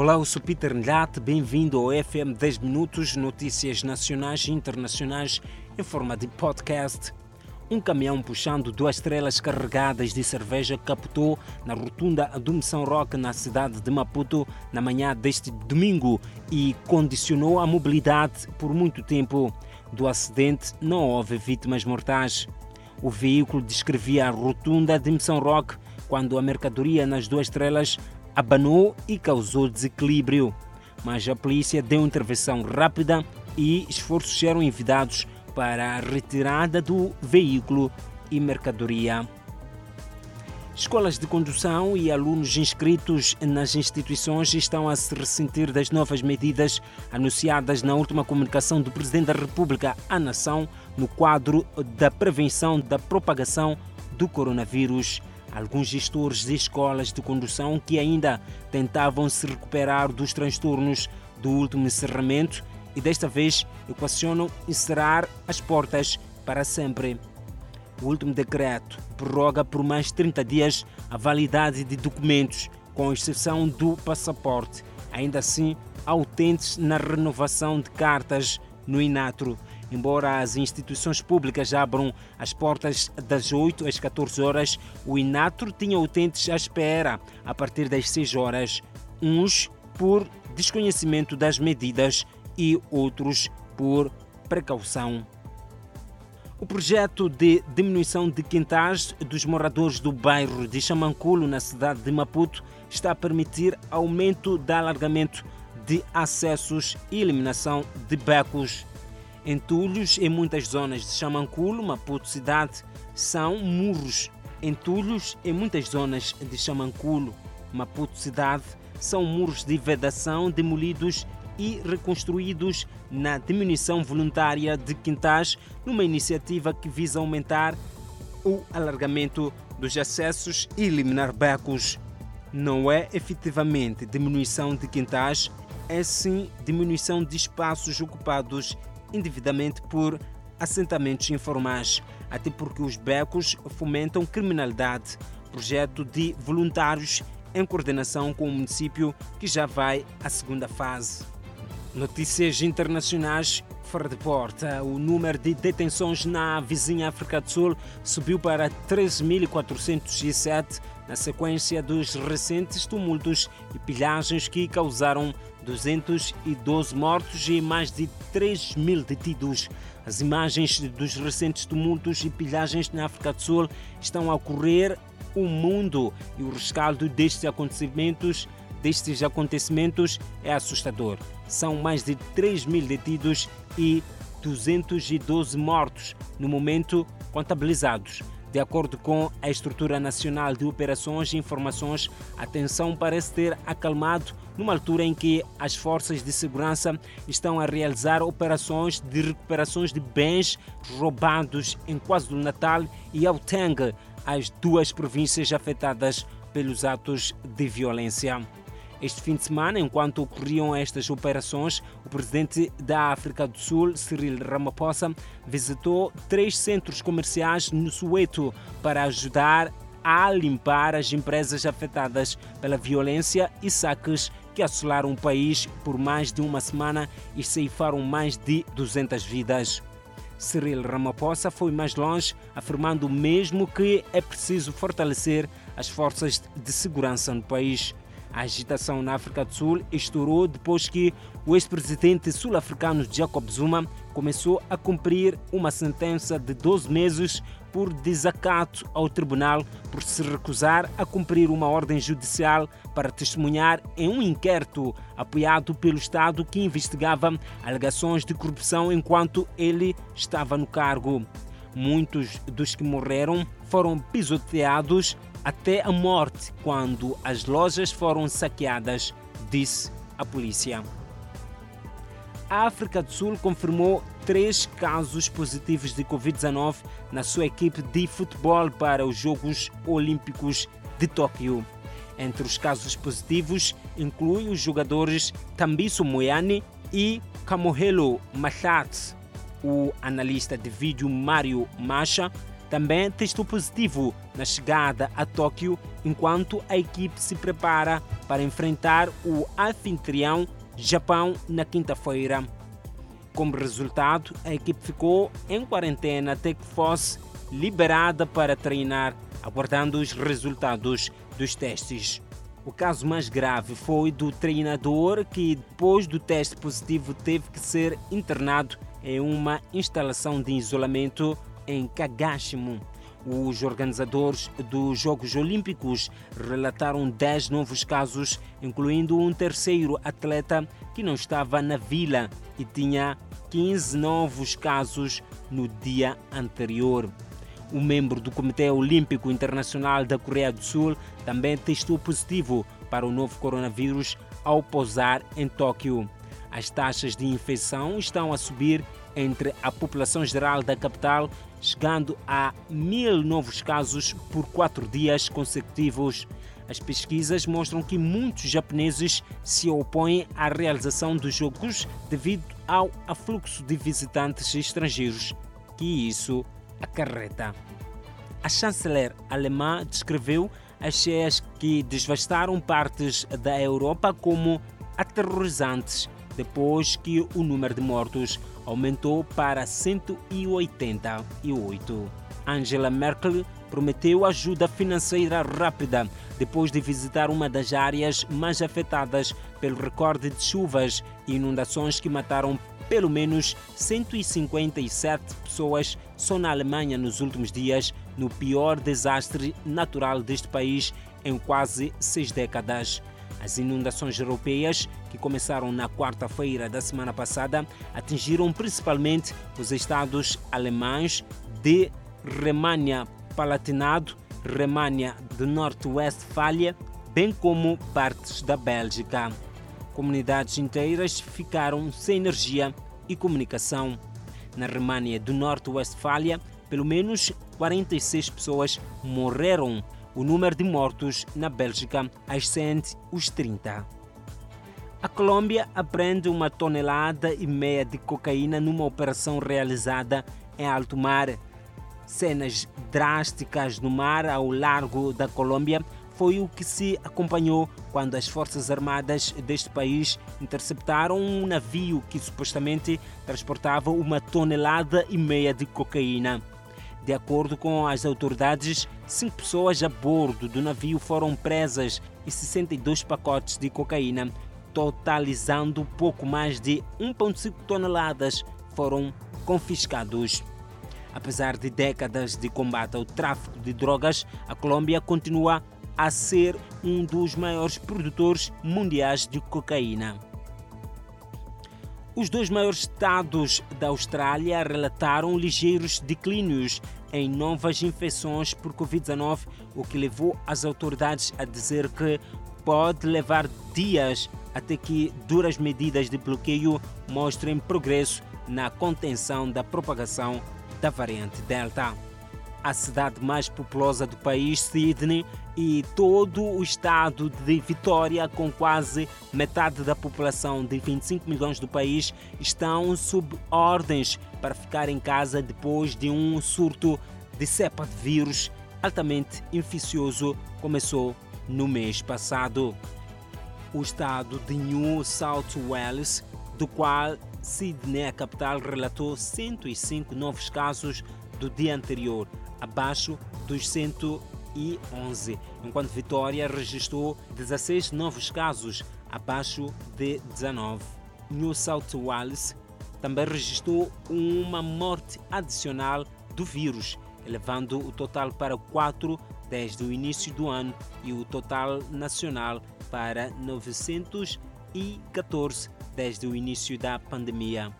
Olá, eu sou Peter Nhat, bem-vindo ao FM 10 Minutos, notícias nacionais e internacionais em forma de podcast. Um caminhão puxando duas estrelas carregadas de cerveja captou na rotunda do Missão Rock na cidade de Maputo na manhã deste domingo e condicionou a mobilidade por muito tempo. Do acidente não houve vítimas mortais. O veículo descrevia a rotunda de Missão Rock quando a mercadoria nas duas estrelas abanou e causou desequilíbrio. Mas a polícia deu intervenção rápida e esforços eram enviados para a retirada do veículo e mercadoria. Escolas de condução e alunos inscritos nas instituições estão a se ressentir das novas medidas anunciadas na última comunicação do Presidente da República à nação no quadro da prevenção da propagação do coronavírus. Alguns gestores de escolas de condução que ainda tentavam se recuperar dos transtornos do último encerramento e desta vez equacionam encerrar as portas para sempre. O último decreto prorroga por mais 30 dias a validade de documentos, com exceção do passaporte. Ainda assim, há utentes na renovação de cartas no Inatro Embora as instituições públicas abram as portas das 8 às 14 horas, o Inatro tinha utentes à espera a partir das 6 horas, uns por desconhecimento das medidas e outros por precaução. O projeto de diminuição de quintais dos moradores do bairro de Chamanculo, na cidade de Maputo, está a permitir aumento de alargamento de acessos e eliminação de becos Entulhos em muitas zonas de Chamanculo, Maputo cidade, são muros. Entulhos em muitas zonas de Chamanculo, Maputo cidade, são muros de vedação demolidos e reconstruídos na diminuição voluntária de quintais, numa iniciativa que visa aumentar o alargamento dos acessos e eliminar becos. Não é efetivamente diminuição de quintais, é sim diminuição de espaços ocupados indevidamente por assentamentos informais, até porque os becos fomentam criminalidade. Projeto de voluntários em coordenação com o município que já vai à segunda fase. Notícias internacionais fora de porta. O número de detenções na vizinha África do Sul subiu para 3.407 na sequência dos recentes tumultos e pilhagens que causaram 212 mortos e mais de 3 mil detidos. As imagens dos recentes tumultos e pilhagens na África do Sul estão a ocorrer o mundo e o rescaldo destes acontecimentos destes acontecimentos é assustador. São mais de 3 mil detidos e 212 mortos no momento contabilizados. De acordo com a Estrutura Nacional de Operações e Informações, a tensão parece ter acalmado numa altura em que as forças de segurança estão a realizar operações de recuperações de bens roubados em KwaZulu-Natal e Gauteng, as duas províncias afetadas pelos atos de violência. Este fim de semana, enquanto ocorriam estas operações, o presidente da África do Sul, Cyril Ramaphosa, visitou três centros comerciais no Soweto para ajudar a limpar as empresas afetadas pela violência e saques que assolaram o país por mais de uma semana e ceifaram mais de 200 vidas. Cyril Ramaphosa foi mais longe, afirmando mesmo que é preciso fortalecer as forças de segurança no país. A agitação na África do Sul estourou depois que o ex-presidente sul-africano Jacob Zuma começou a cumprir uma sentença de 12 meses por desacato ao tribunal por se recusar a cumprir uma ordem judicial para testemunhar em um inquérito apoiado pelo Estado que investigava alegações de corrupção enquanto ele estava no cargo. Muitos dos que morreram foram pisoteados até a morte quando as lojas foram saqueadas, disse a polícia. A África do Sul confirmou três casos positivos de Covid-19 na sua equipe de futebol para os Jogos Olímpicos de Tóquio. Entre os casos positivos inclui os jogadores Tambiso Moyane e Kamohelo Machat. O analista de vídeo Mário Macha também testou positivo na chegada a Tóquio, enquanto a equipe se prepara para enfrentar o anfitrião Japão na quinta-feira. Como resultado, a equipe ficou em quarentena até que fosse liberada para treinar, aguardando os resultados dos testes. O caso mais grave foi do treinador que, depois do teste positivo, teve que ser internado em uma instalação de isolamento em Kagashimo. Os organizadores dos Jogos Olímpicos relataram 10 novos casos, incluindo um terceiro atleta que não estava na vila e tinha 15 novos casos no dia anterior. Um membro do Comitê Olímpico Internacional da Coreia do Sul também testou positivo para o novo coronavírus ao pousar em Tóquio. As taxas de infecção estão a subir entre a população geral da capital, chegando a mil novos casos por quatro dias consecutivos. As pesquisas mostram que muitos japoneses se opõem à realização dos jogos devido ao afluxo de visitantes estrangeiros que isso acarreta. A chanceler alemã descreveu as cheias que devastaram partes da Europa como aterrorizantes depois que o número de mortos aumentou para 188. Angela Merkel prometeu ajuda financeira rápida depois de visitar uma das áreas mais afetadas pelo recorde de chuvas e inundações que mataram pelo menos 157 pessoas só na Alemanha nos últimos dias, no pior desastre natural deste país em quase seis décadas. As inundações europeias, que começaram na quarta-feira da semana passada, atingiram principalmente os estados alemães de Remânia-Palatinado, Remânia do Norte-Westfália, bem como partes da Bélgica. Comunidades inteiras ficaram sem energia e comunicação. Na Remânia do Norte-Westfália, pelo menos 46 pessoas morreram o número de mortos na Bélgica ascende os 30. A Colômbia apreende uma tonelada e meia de cocaína numa operação realizada em alto mar. Cenas drásticas no mar ao largo da Colômbia foi o que se acompanhou quando as Forças Armadas deste país interceptaram um navio que supostamente transportava uma tonelada e meia de cocaína. De acordo com as autoridades, cinco pessoas a bordo do navio foram presas e 62 pacotes de cocaína, totalizando pouco mais de 1,5 toneladas, foram confiscados. Apesar de décadas de combate ao tráfico de drogas, a Colômbia continua a ser um dos maiores produtores mundiais de cocaína. Os dois maiores estados da Austrália relataram ligeiros declínios em novas infecções por Covid-19, o que levou as autoridades a dizer que pode levar dias até que duras medidas de bloqueio mostrem progresso na contenção da propagação da variante Delta a cidade mais populosa do país, Sydney, e todo o estado de Vitória, com quase metade da população de 25 milhões do país, estão sob ordens para ficar em casa depois de um surto de cepa de vírus altamente infeccioso começou no mês passado. O estado de New South Wales, do qual Sydney, a capital, relatou 105 novos casos do dia anterior, abaixo dos 111, enquanto Vitória registrou 16 novos casos, abaixo de 19. New South Wales também registrou uma morte adicional do vírus, elevando o total para 4 desde o início do ano e o total nacional para 914 desde o início da pandemia.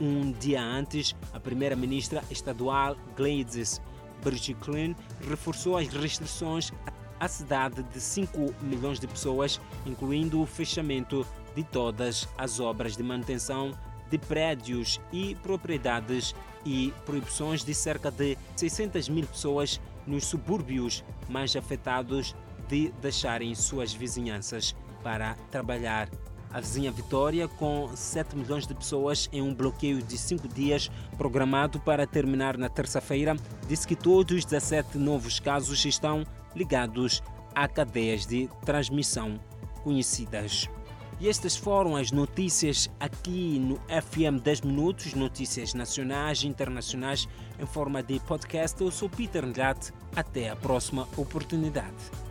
Um dia antes, a primeira-ministra estadual Gladys Berejiklian reforçou as restrições à cidade de 5 milhões de pessoas, incluindo o fechamento de todas as obras de manutenção de prédios e propriedades e proibições de cerca de 600 mil pessoas nos subúrbios mais afetados de deixarem suas vizinhanças para trabalhar A vizinha Vitória, com 7 milhões de pessoas em um bloqueio de 5 dias programado para terminar na terça-feira, disse que todos os 17 novos casos estão ligados a cadeias de transmissão conhecidas. E estas foram as notícias aqui no FM 10 Minutos, notícias nacionais e internacionais em forma de podcast. Eu sou Peter Ngate. Até a próxima oportunidade.